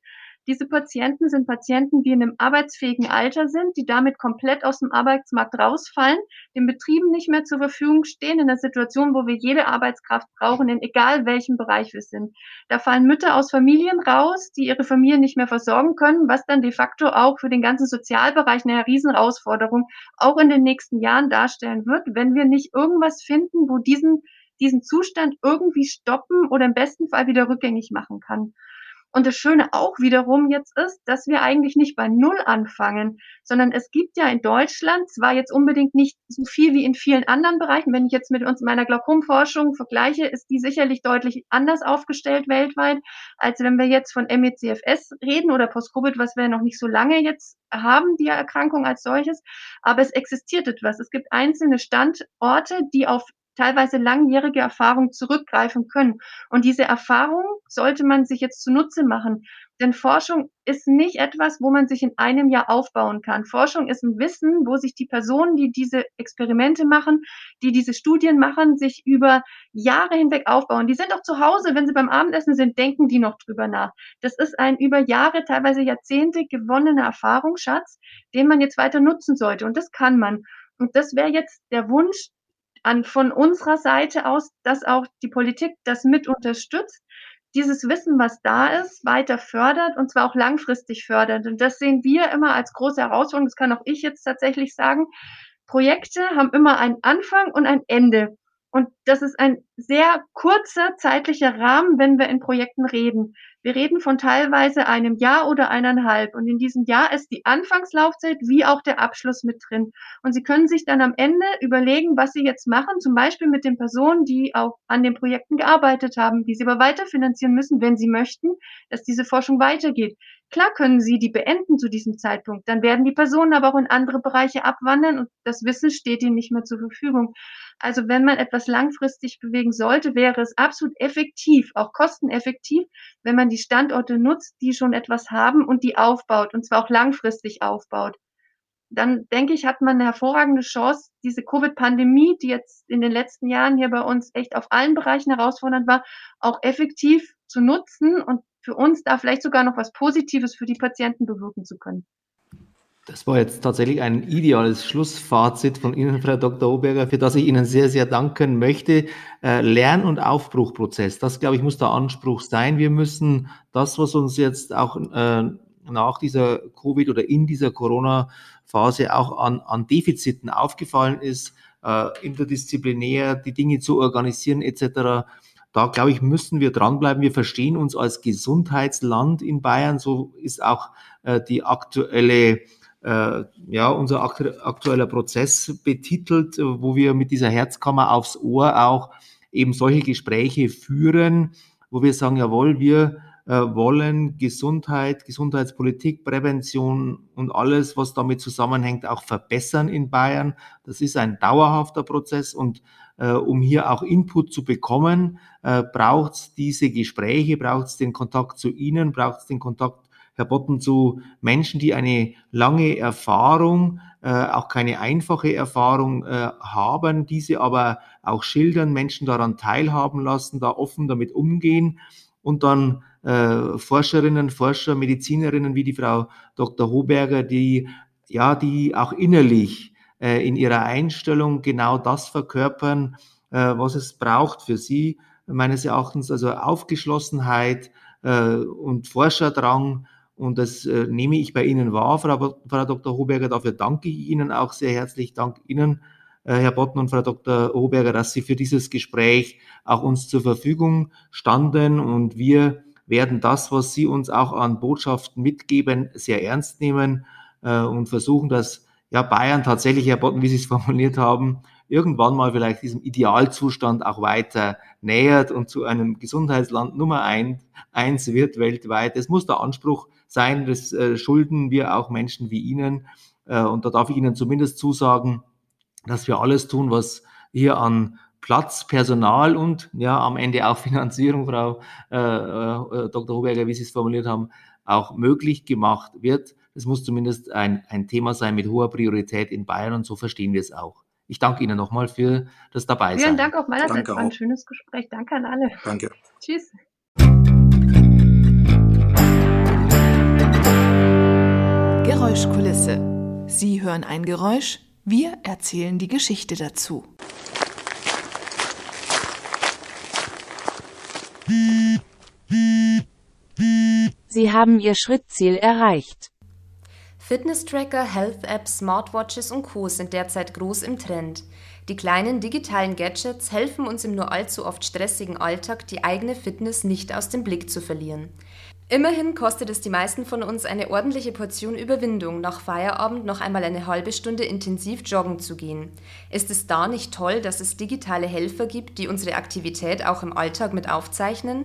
Diese Patienten sind Patienten, die in einem arbeitsfähigen Alter sind, die damit komplett aus dem Arbeitsmarkt rausfallen, den Betrieben nicht mehr zur Verfügung stehen, in einer Situation, wo wir jede Arbeitskraft brauchen, in egal welchem Bereich wir sind. Da fallen Mütter aus Familien raus, die ihre Familien nicht mehr versorgen können, was dann de facto auch für den ganzen Sozialbereich eine Riesenherausforderung auch in den nächsten Jahren darstellen wird, wenn wir nicht irgendwas finden, wo diesen diesen Zustand irgendwie stoppen oder im besten Fall wieder rückgängig machen kann. Und das Schöne auch wiederum jetzt ist, dass wir eigentlich nicht bei Null anfangen, sondern es gibt ja in Deutschland zwar jetzt unbedingt nicht so viel wie in vielen anderen Bereichen. Wenn ich jetzt mit uns meiner Glaukomforschung vergleiche, ist die sicherlich deutlich anders aufgestellt weltweit, als wenn wir jetzt von MECFS reden oder Post-Covid, was wir noch nicht so lange jetzt haben, die Erkrankung als solches. Aber es existiert etwas. Es gibt einzelne Standorte, die auf teilweise langjährige Erfahrung zurückgreifen können. Und diese Erfahrung sollte man sich jetzt zunutze machen. Denn Forschung ist nicht etwas, wo man sich in einem Jahr aufbauen kann. Forschung ist ein Wissen, wo sich die Personen, die diese Experimente machen, die diese Studien machen, sich über Jahre hinweg aufbauen. Die sind auch zu Hause, wenn sie beim Abendessen sind, denken die noch drüber nach. Das ist ein über Jahre, teilweise Jahrzehnte gewonnener Erfahrungsschatz, den man jetzt weiter nutzen sollte. Und das kann man. Und das wäre jetzt der Wunsch an von unserer Seite aus, dass auch die Politik das mit unterstützt, dieses Wissen, was da ist, weiter fördert und zwar auch langfristig fördert. Und das sehen wir immer als große Herausforderung. Das kann auch ich jetzt tatsächlich sagen. Projekte haben immer einen Anfang und ein Ende. Und das ist ein sehr kurzer zeitlicher Rahmen, wenn wir in Projekten reden. Wir reden von teilweise einem Jahr oder eineinhalb. Und in diesem Jahr ist die Anfangslaufzeit wie auch der Abschluss mit drin. Und Sie können sich dann am Ende überlegen, was Sie jetzt machen, zum Beispiel mit den Personen, die auch an den Projekten gearbeitet haben, die Sie aber weiterfinanzieren müssen, wenn Sie möchten, dass diese Forschung weitergeht. Klar können Sie die beenden zu diesem Zeitpunkt. Dann werden die Personen aber auch in andere Bereiche abwandern und das Wissen steht ihnen nicht mehr zur Verfügung. Also wenn man etwas langfristig bewegen sollte, wäre es absolut effektiv, auch kosteneffektiv, wenn man die Standorte nutzt, die schon etwas haben und die aufbaut und zwar auch langfristig aufbaut. Dann denke ich, hat man eine hervorragende Chance, diese Covid-Pandemie, die jetzt in den letzten Jahren hier bei uns echt auf allen Bereichen herausfordernd war, auch effektiv zu nutzen und für uns da vielleicht sogar noch was Positives für die Patienten bewirken zu können. Das war jetzt tatsächlich ein ideales Schlussfazit von Ihnen, Frau Dr. Oberger, für das ich Ihnen sehr, sehr danken möchte. Äh, Lern- und Aufbruchprozess, das glaube ich muss der Anspruch sein. Wir müssen das, was uns jetzt auch äh, nach dieser Covid oder in dieser Corona-Phase auch an, an Defiziten aufgefallen ist, äh, interdisziplinär die Dinge zu organisieren etc., da glaube ich, müssen wir dranbleiben. Wir verstehen uns als Gesundheitsland in Bayern. So ist auch äh, die aktuelle, äh, ja, unser aktueller Prozess betitelt, äh, wo wir mit dieser Herzkammer aufs Ohr auch eben solche Gespräche führen, wo wir sagen, jawohl, wir wollen Gesundheit, Gesundheitspolitik, Prävention und alles, was damit zusammenhängt, auch verbessern in Bayern. Das ist ein dauerhafter Prozess und äh, um hier auch Input zu bekommen, äh, braucht es diese Gespräche, braucht es den Kontakt zu Ihnen, braucht es den Kontakt Herr Botten, zu Menschen, die eine lange Erfahrung, äh, auch keine einfache Erfahrung äh, haben, diese aber auch schildern, Menschen daran teilhaben lassen, da offen damit umgehen und dann äh, Forscherinnen, Forscher, Medizinerinnen wie die Frau Dr. Hoberger, die ja, die auch innerlich äh, in ihrer Einstellung genau das verkörpern, äh, was es braucht für sie, meines Erachtens, also Aufgeschlossenheit äh, und Forscherdrang. Und das äh, nehme ich bei Ihnen wahr, Frau, Frau Dr. Hoberger. Dafür danke ich Ihnen auch sehr herzlich. Dank Ihnen, äh, Herr Botten und Frau Dr. Hoberger, dass Sie für dieses Gespräch auch uns zur Verfügung standen. Und wir werden das, was Sie uns auch an Botschaften mitgeben, sehr ernst nehmen äh, und versuchen, dass ja Bayern tatsächlich, Herr Botten, wie Sie es <laughs> formuliert haben, irgendwann mal vielleicht diesem Idealzustand auch weiter nähert und zu einem Gesundheitsland Nummer ein, eins wird weltweit. Es muss der Anspruch sein, das äh, schulden wir auch Menschen wie Ihnen. Äh, und da darf ich Ihnen zumindest zusagen, dass wir alles tun, was hier an Platz, Personal und ja am Ende auch Finanzierung, Frau äh, äh, Dr. Hoberger, wie Sie es formuliert haben, auch möglich gemacht wird. Es muss zumindest ein, ein Thema sein mit hoher Priorität in Bayern und so verstehen wir es auch. Ich danke Ihnen nochmal für das Dabeisein. Vielen Dank auch meinerseits. War ein schönes Gespräch. Danke an alle. Danke. Tschüss. Geräuschkulisse. Sie hören ein Geräusch, wir erzählen die Geschichte dazu. Sie haben Ihr Schrittziel erreicht. Fitness-Tracker, Health-Apps, Smartwatches und Co. sind derzeit groß im Trend. Die kleinen digitalen Gadgets helfen uns im nur allzu oft stressigen Alltag, die eigene Fitness nicht aus dem Blick zu verlieren. Immerhin kostet es die meisten von uns eine ordentliche Portion Überwindung, nach Feierabend noch einmal eine halbe Stunde intensiv joggen zu gehen. Ist es da nicht toll, dass es digitale Helfer gibt, die unsere Aktivität auch im Alltag mit aufzeichnen?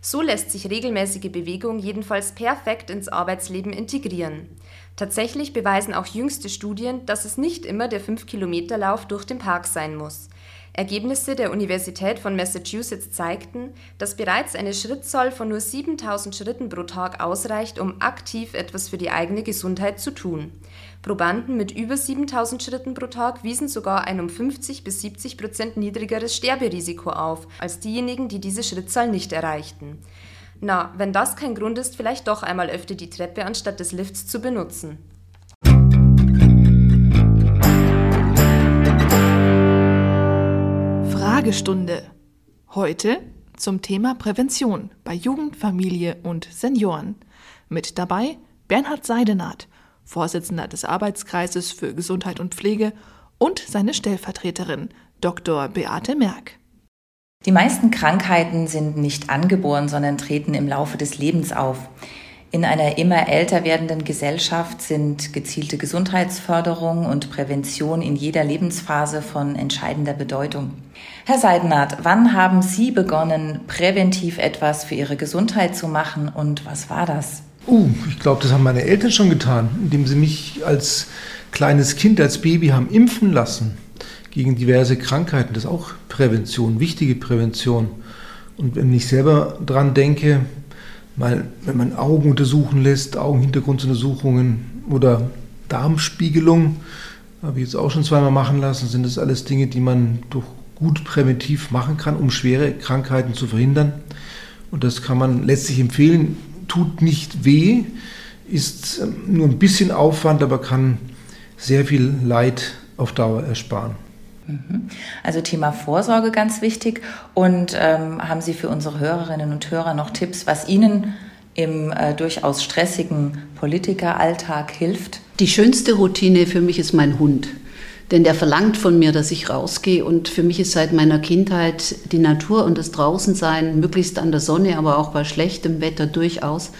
So lässt sich regelmäßige Bewegung jedenfalls perfekt ins Arbeitsleben integrieren. Tatsächlich beweisen auch jüngste Studien, dass es nicht immer der 5-Kilometer-Lauf durch den Park sein muss. Ergebnisse der Universität von Massachusetts zeigten, dass bereits eine Schrittzahl von nur 7000 Schritten pro Tag ausreicht, um aktiv etwas für die eigene Gesundheit zu tun. Probanden mit über 7000 Schritten pro Tag wiesen sogar ein um 50 bis 70 Prozent niedrigeres Sterberisiko auf als diejenigen, die diese Schrittzahl nicht erreichten. Na, wenn das kein Grund ist, vielleicht doch einmal öfter die Treppe anstatt des Lifts zu benutzen. Fragestunde. Heute zum Thema Prävention bei Jugend, Familie und Senioren. Mit dabei Bernhard Seidenath, Vorsitzender des Arbeitskreises für Gesundheit und Pflege und seine Stellvertreterin Dr. Beate Merck. Die meisten Krankheiten sind nicht angeboren, sondern treten im Laufe des Lebens auf. In einer immer älter werdenden Gesellschaft sind gezielte Gesundheitsförderung und Prävention in jeder Lebensphase von entscheidender Bedeutung. Herr Seidenhardt, wann haben Sie begonnen, präventiv etwas für Ihre Gesundheit zu machen und was war das? Uh, ich glaube, das haben meine Eltern schon getan, indem sie mich als kleines Kind, als Baby haben impfen lassen gegen diverse Krankheiten. Das ist auch Prävention, wichtige Prävention. Und wenn ich selber dran denke, mal, wenn man Augen untersuchen lässt, Augenhintergrunduntersuchungen oder Darmspiegelung, habe ich jetzt auch schon zweimal machen lassen, sind das alles Dinge, die man durch gut präventiv machen kann, um schwere Krankheiten zu verhindern. Und das kann man letztlich empfehlen, tut nicht weh, ist ähm, nur ein bisschen Aufwand, aber kann sehr viel Leid auf Dauer ersparen. Mhm. Also Thema Vorsorge ganz wichtig. Und ähm, haben Sie für unsere Hörerinnen und Hörer noch Tipps, was Ihnen im äh, durchaus stressigen Politikeralltag hilft? Die schönste Routine für mich ist mein Hund. Denn der verlangt von mir, dass ich rausgehe. Und für mich ist seit meiner Kindheit die Natur und das Draußensein, möglichst an der Sonne, aber auch bei schlechtem Wetter durchaus,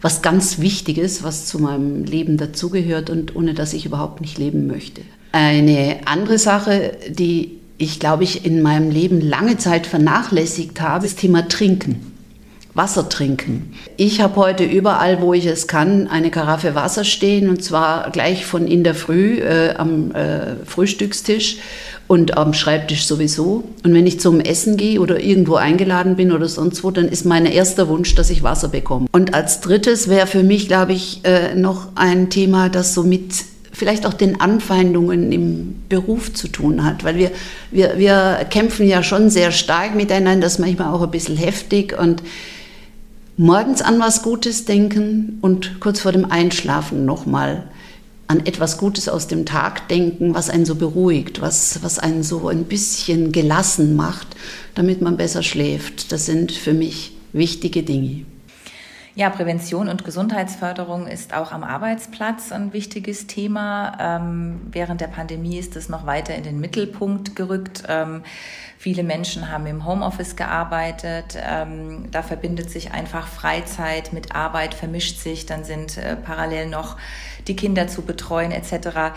was ganz Wichtiges, was zu meinem Leben dazugehört und ohne das ich überhaupt nicht leben möchte. Eine andere Sache, die ich glaube ich in meinem Leben lange Zeit vernachlässigt habe, ist das Thema Trinken. Wasser trinken. Ich habe heute überall, wo ich es kann, eine Karaffe Wasser stehen und zwar gleich von in der Früh äh, am äh, Frühstückstisch und am Schreibtisch sowieso. Und wenn ich zum Essen gehe oder irgendwo eingeladen bin oder sonst wo, dann ist mein erster Wunsch, dass ich Wasser bekomme. Und als drittes wäre für mich, glaube ich, äh, noch ein Thema, das so mit vielleicht auch den Anfeindungen im Beruf zu tun hat, weil wir, wir, wir kämpfen ja schon sehr stark miteinander, das manchmal auch ein bisschen heftig und morgens an was Gutes denken und kurz vor dem Einschlafen nochmal an etwas Gutes aus dem Tag denken, was einen so beruhigt, was, was einen so ein bisschen gelassen macht, damit man besser schläft. Das sind für mich wichtige Dinge. Ja, Prävention und Gesundheitsförderung ist auch am Arbeitsplatz ein wichtiges Thema. Ähm, während der Pandemie ist es noch weiter in den Mittelpunkt gerückt. Ähm, viele Menschen haben im Homeoffice gearbeitet. Ähm, da verbindet sich einfach Freizeit mit Arbeit, vermischt sich. Dann sind äh, parallel noch die Kinder zu betreuen etc.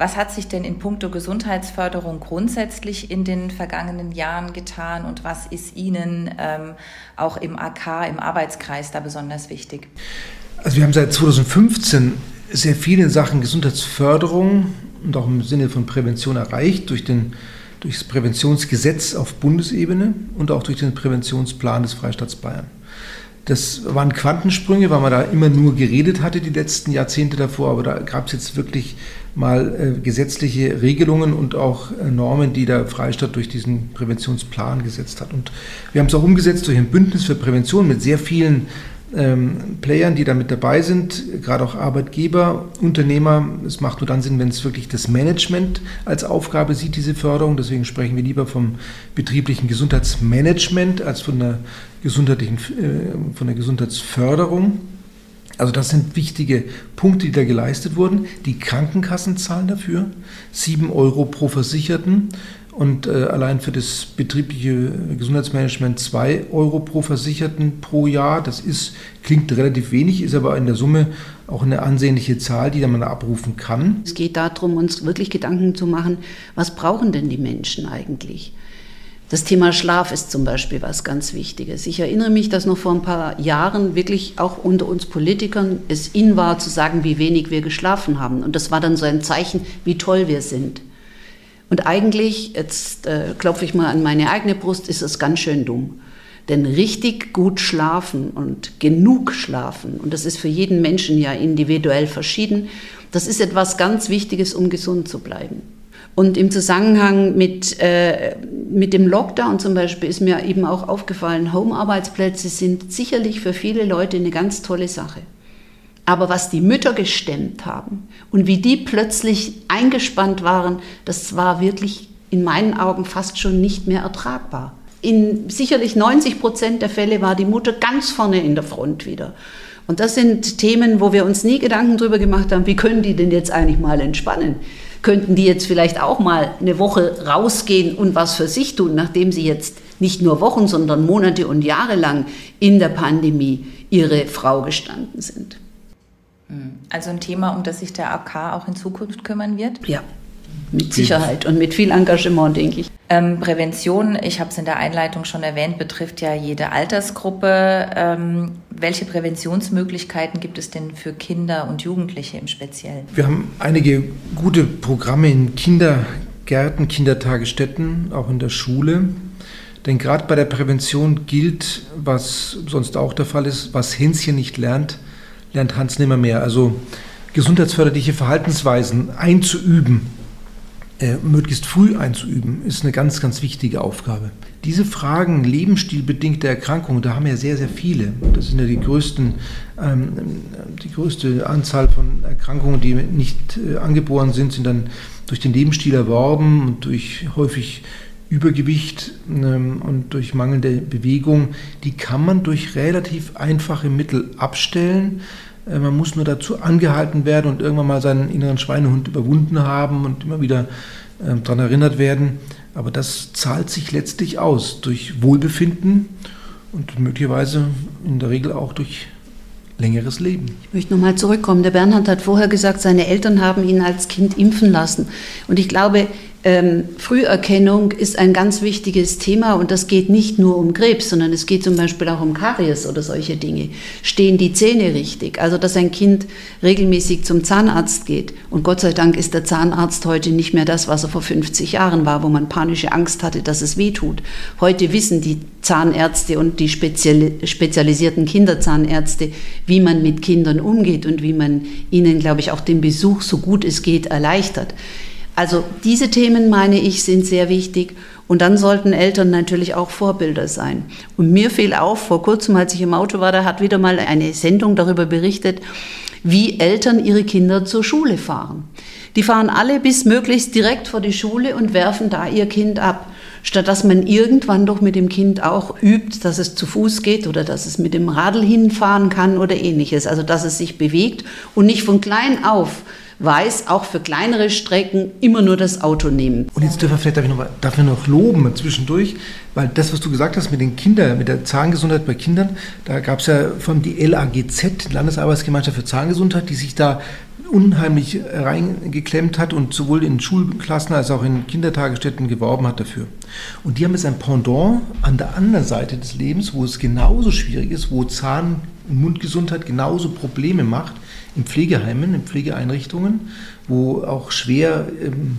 Was hat sich denn in puncto Gesundheitsförderung grundsätzlich in den vergangenen Jahren getan und was ist Ihnen ähm, auch im AK, im Arbeitskreis da besonders wichtig? Also wir haben seit 2015 sehr viele Sachen Gesundheitsförderung und auch im Sinne von Prävention erreicht durch, den, durch das Präventionsgesetz auf Bundesebene und auch durch den Präventionsplan des Freistaats Bayern. Das waren Quantensprünge, weil man da immer nur geredet hatte die letzten Jahrzehnte davor, aber da gab es jetzt wirklich mal äh, gesetzliche Regelungen und auch äh, Normen, die der Freistaat durch diesen Präventionsplan gesetzt hat. Und wir haben es auch umgesetzt durch ein Bündnis für Prävention mit sehr vielen ähm, Playern, die da mit dabei sind, gerade auch Arbeitgeber, Unternehmer. Es macht nur dann Sinn, wenn es wirklich das Management als Aufgabe sieht, diese Förderung. Deswegen sprechen wir lieber vom betrieblichen Gesundheitsmanagement als von der gesundheitlichen, äh, von der Gesundheitsförderung. Also das sind wichtige Punkte, die da geleistet wurden. Die Krankenkassen zahlen dafür 7 Euro pro Versicherten und äh, allein für das betriebliche Gesundheitsmanagement 2 Euro pro Versicherten pro Jahr. Das ist, klingt relativ wenig, ist aber in der Summe auch eine ansehnliche Zahl, die man abrufen kann. Es geht darum, uns wirklich Gedanken zu machen, was brauchen denn die Menschen eigentlich? Das Thema Schlaf ist zum Beispiel was ganz Wichtiges. Ich erinnere mich, dass noch vor ein paar Jahren wirklich auch unter uns Politikern es in war zu sagen, wie wenig wir geschlafen haben. Und das war dann so ein Zeichen, wie toll wir sind. Und eigentlich, jetzt äh, klopfe ich mal an meine eigene Brust, ist es ganz schön dumm. Denn richtig gut schlafen und genug schlafen, und das ist für jeden Menschen ja individuell verschieden, das ist etwas ganz Wichtiges, um gesund zu bleiben. Und im Zusammenhang mit, äh, mit dem Lockdown zum Beispiel ist mir eben auch aufgefallen, Home-Arbeitsplätze sind sicherlich für viele Leute eine ganz tolle Sache. Aber was die Mütter gestemmt haben und wie die plötzlich eingespannt waren, das war wirklich in meinen Augen fast schon nicht mehr ertragbar. In sicherlich 90 Prozent der Fälle war die Mutter ganz vorne in der Front wieder. Und das sind Themen, wo wir uns nie Gedanken darüber gemacht haben, wie können die denn jetzt eigentlich mal entspannen? könnten die jetzt vielleicht auch mal eine Woche rausgehen und was für sich tun, nachdem sie jetzt nicht nur Wochen, sondern Monate und Jahre lang in der Pandemie ihre Frau gestanden sind. Hm. Also ein Thema, um das sich der AK auch in Zukunft kümmern wird? Ja, mit Sicherheit und mit viel Engagement, denke ich. Ähm, Prävention, ich habe es in der Einleitung schon erwähnt, betrifft ja jede Altersgruppe. Ähm, welche Präventionsmöglichkeiten gibt es denn für Kinder und Jugendliche im Speziellen? Wir haben einige gute Programme in Kindergärten, Kindertagesstätten, auch in der Schule. Denn gerade bei der Prävention gilt, was sonst auch der Fall ist, was Hänschen nicht lernt, lernt Hans nimmer mehr. Also gesundheitsförderliche Verhaltensweisen einzuüben, äh, möglichst früh einzuüben, ist eine ganz, ganz wichtige Aufgabe. Diese Fragen lebensstilbedingte Erkrankungen, da haben wir ja sehr, sehr viele. Das sind ja die größten, ähm, die größte Anzahl von Erkrankungen, die nicht äh, angeboren sind, sind dann durch den Lebensstil erworben und durch häufig Übergewicht ähm, und durch mangelnde Bewegung. Die kann man durch relativ einfache Mittel abstellen. Äh, man muss nur dazu angehalten werden und irgendwann mal seinen inneren Schweinehund überwunden haben und immer wieder äh, daran erinnert werden. Aber das zahlt sich letztlich aus durch Wohlbefinden und möglicherweise in der Regel auch durch längeres Leben. Ich möchte nochmal zurückkommen. Der Bernhard hat vorher gesagt, seine Eltern haben ihn als Kind impfen lassen. Und ich glaube, ähm, Früherkennung ist ein ganz wichtiges Thema und das geht nicht nur um Krebs, sondern es geht zum Beispiel auch um Karies oder solche Dinge. Stehen die Zähne richtig? Also, dass ein Kind regelmäßig zum Zahnarzt geht. Und Gott sei Dank ist der Zahnarzt heute nicht mehr das, was er vor 50 Jahren war, wo man panische Angst hatte, dass es weh tut. Heute wissen die Zahnärzte und die spezialisierten Kinderzahnärzte, wie man mit Kindern umgeht und wie man ihnen, glaube ich, auch den Besuch so gut es geht erleichtert. Also diese Themen, meine ich, sind sehr wichtig. Und dann sollten Eltern natürlich auch Vorbilder sein. Und mir fiel auf, vor kurzem, als ich im Auto war, da hat wieder mal eine Sendung darüber berichtet, wie Eltern ihre Kinder zur Schule fahren. Die fahren alle bis möglichst direkt vor die Schule und werfen da ihr Kind ab, statt dass man irgendwann doch mit dem Kind auch übt, dass es zu Fuß geht oder dass es mit dem Radl hinfahren kann oder ähnliches. Also dass es sich bewegt und nicht von klein auf weiß, auch für kleinere Strecken immer nur das Auto nehmen. Und jetzt dürfen wir vielleicht darf ich noch, darf ich noch loben zwischendurch, weil das, was du gesagt hast mit den Kindern, mit der Zahngesundheit bei Kindern, da gab es ja allem die LAGZ, Landesarbeitsgemeinschaft für Zahngesundheit, die sich da unheimlich reingeklemmt hat und sowohl in Schulklassen als auch in Kindertagesstätten geworben hat dafür. Und die haben jetzt ein Pendant an der anderen Seite des Lebens, wo es genauso schwierig ist, wo Zahn- und Mundgesundheit genauso Probleme macht, in Pflegeheimen, in Pflegeeinrichtungen, wo auch schwer ähm,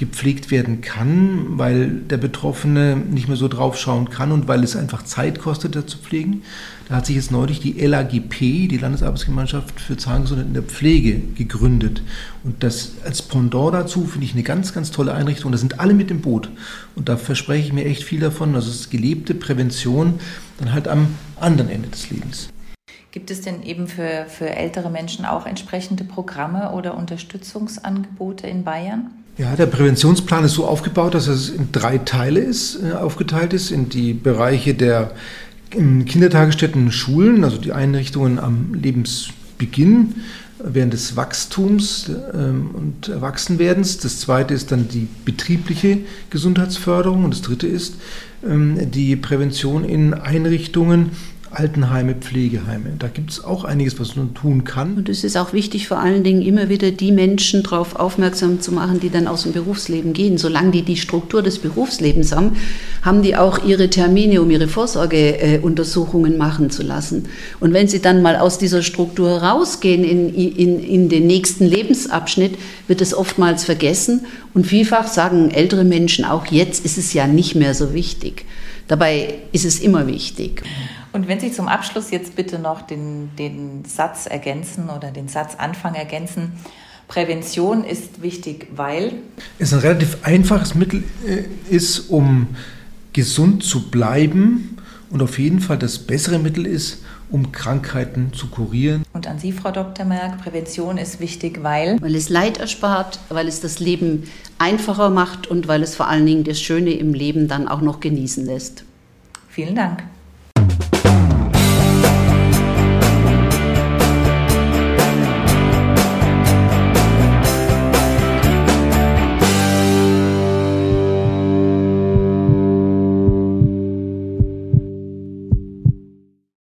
gepflegt werden kann, weil der Betroffene nicht mehr so drauf schauen kann und weil es einfach Zeit kostet, da zu pflegen. Da hat sich jetzt neulich die LAGP, die Landesarbeitsgemeinschaft für Zahngesundheit in der Pflege, gegründet. Und das als Pendant dazu finde ich eine ganz, ganz tolle Einrichtung. Da sind alle mit im Boot. Und da verspreche ich mir echt viel davon. Also es ist gelebte Prävention dann halt am anderen Ende des Lebens. Gibt es denn eben für, für ältere Menschen auch entsprechende Programme oder Unterstützungsangebote in Bayern? Ja, der Präventionsplan ist so aufgebaut, dass es in drei Teile ist, äh, aufgeteilt ist, in die Bereiche der Kindertagesstätten Schulen, also die Einrichtungen am Lebensbeginn, während des Wachstums ähm, und Erwachsenwerdens. Das zweite ist dann die betriebliche Gesundheitsförderung und das dritte ist ähm, die Prävention in Einrichtungen, Altenheime, Pflegeheime. Da gibt es auch einiges, was man tun kann. Und es ist auch wichtig, vor allen Dingen immer wieder die Menschen darauf aufmerksam zu machen, die dann aus dem Berufsleben gehen. Solange die die Struktur des Berufslebens haben, haben die auch ihre Termine, um ihre Vorsorgeuntersuchungen machen zu lassen. Und wenn sie dann mal aus dieser Struktur rausgehen in, in, in den nächsten Lebensabschnitt, wird es oftmals vergessen. Und vielfach sagen ältere Menschen auch, jetzt ist es ja nicht mehr so wichtig. Dabei ist es immer wichtig. Und wenn Sie zum Abschluss jetzt bitte noch den, den Satz ergänzen oder den Satzanfang ergänzen, Prävention ist wichtig, weil es ein relativ einfaches Mittel äh, ist, um gesund zu bleiben und auf jeden Fall das bessere Mittel ist, um Krankheiten zu kurieren. Und an Sie, Frau Dr. Merck, Prävention ist wichtig, weil? Weil es Leid erspart, weil es das Leben einfacher macht und weil es vor allen Dingen das Schöne im Leben dann auch noch genießen lässt. Vielen Dank.